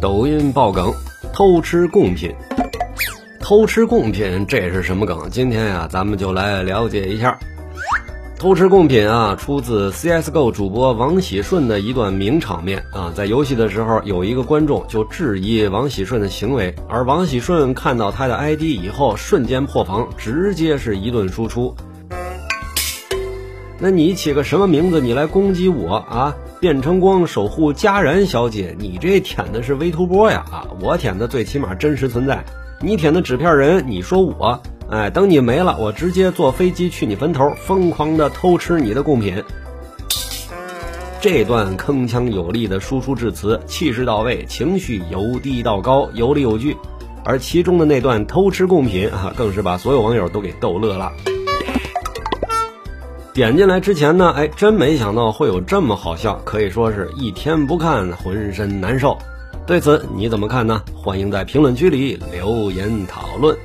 抖音爆梗，偷吃贡品。偷吃贡品，这是什么梗？今天呀，咱们就来了解一下。偷吃贡品啊，出自 CSGO 主播王喜顺的一段名场面啊。在游戏的时候，有一个观众就质疑王喜顺的行为，而王喜顺看到他的 ID 以后，瞬间破防，直接是一顿输出。那你起个什么名字？你来攻击我啊？变成光守护佳然小姐，你这舔的是微图波呀啊！我舔的最起码真实存在，你舔的纸片人，你说我，哎，等你没了，我直接坐飞机去你坟头，疯狂的偷吃你的贡品。这段铿锵有力的输出致辞，气势到位，情绪由低到高，有理有据，而其中的那段偷吃贡品啊，更是把所有网友都给逗乐了。点进来之前呢，哎，真没想到会有这么好笑，可以说是一天不看浑身难受。对此你怎么看呢？欢迎在评论区里留言讨论。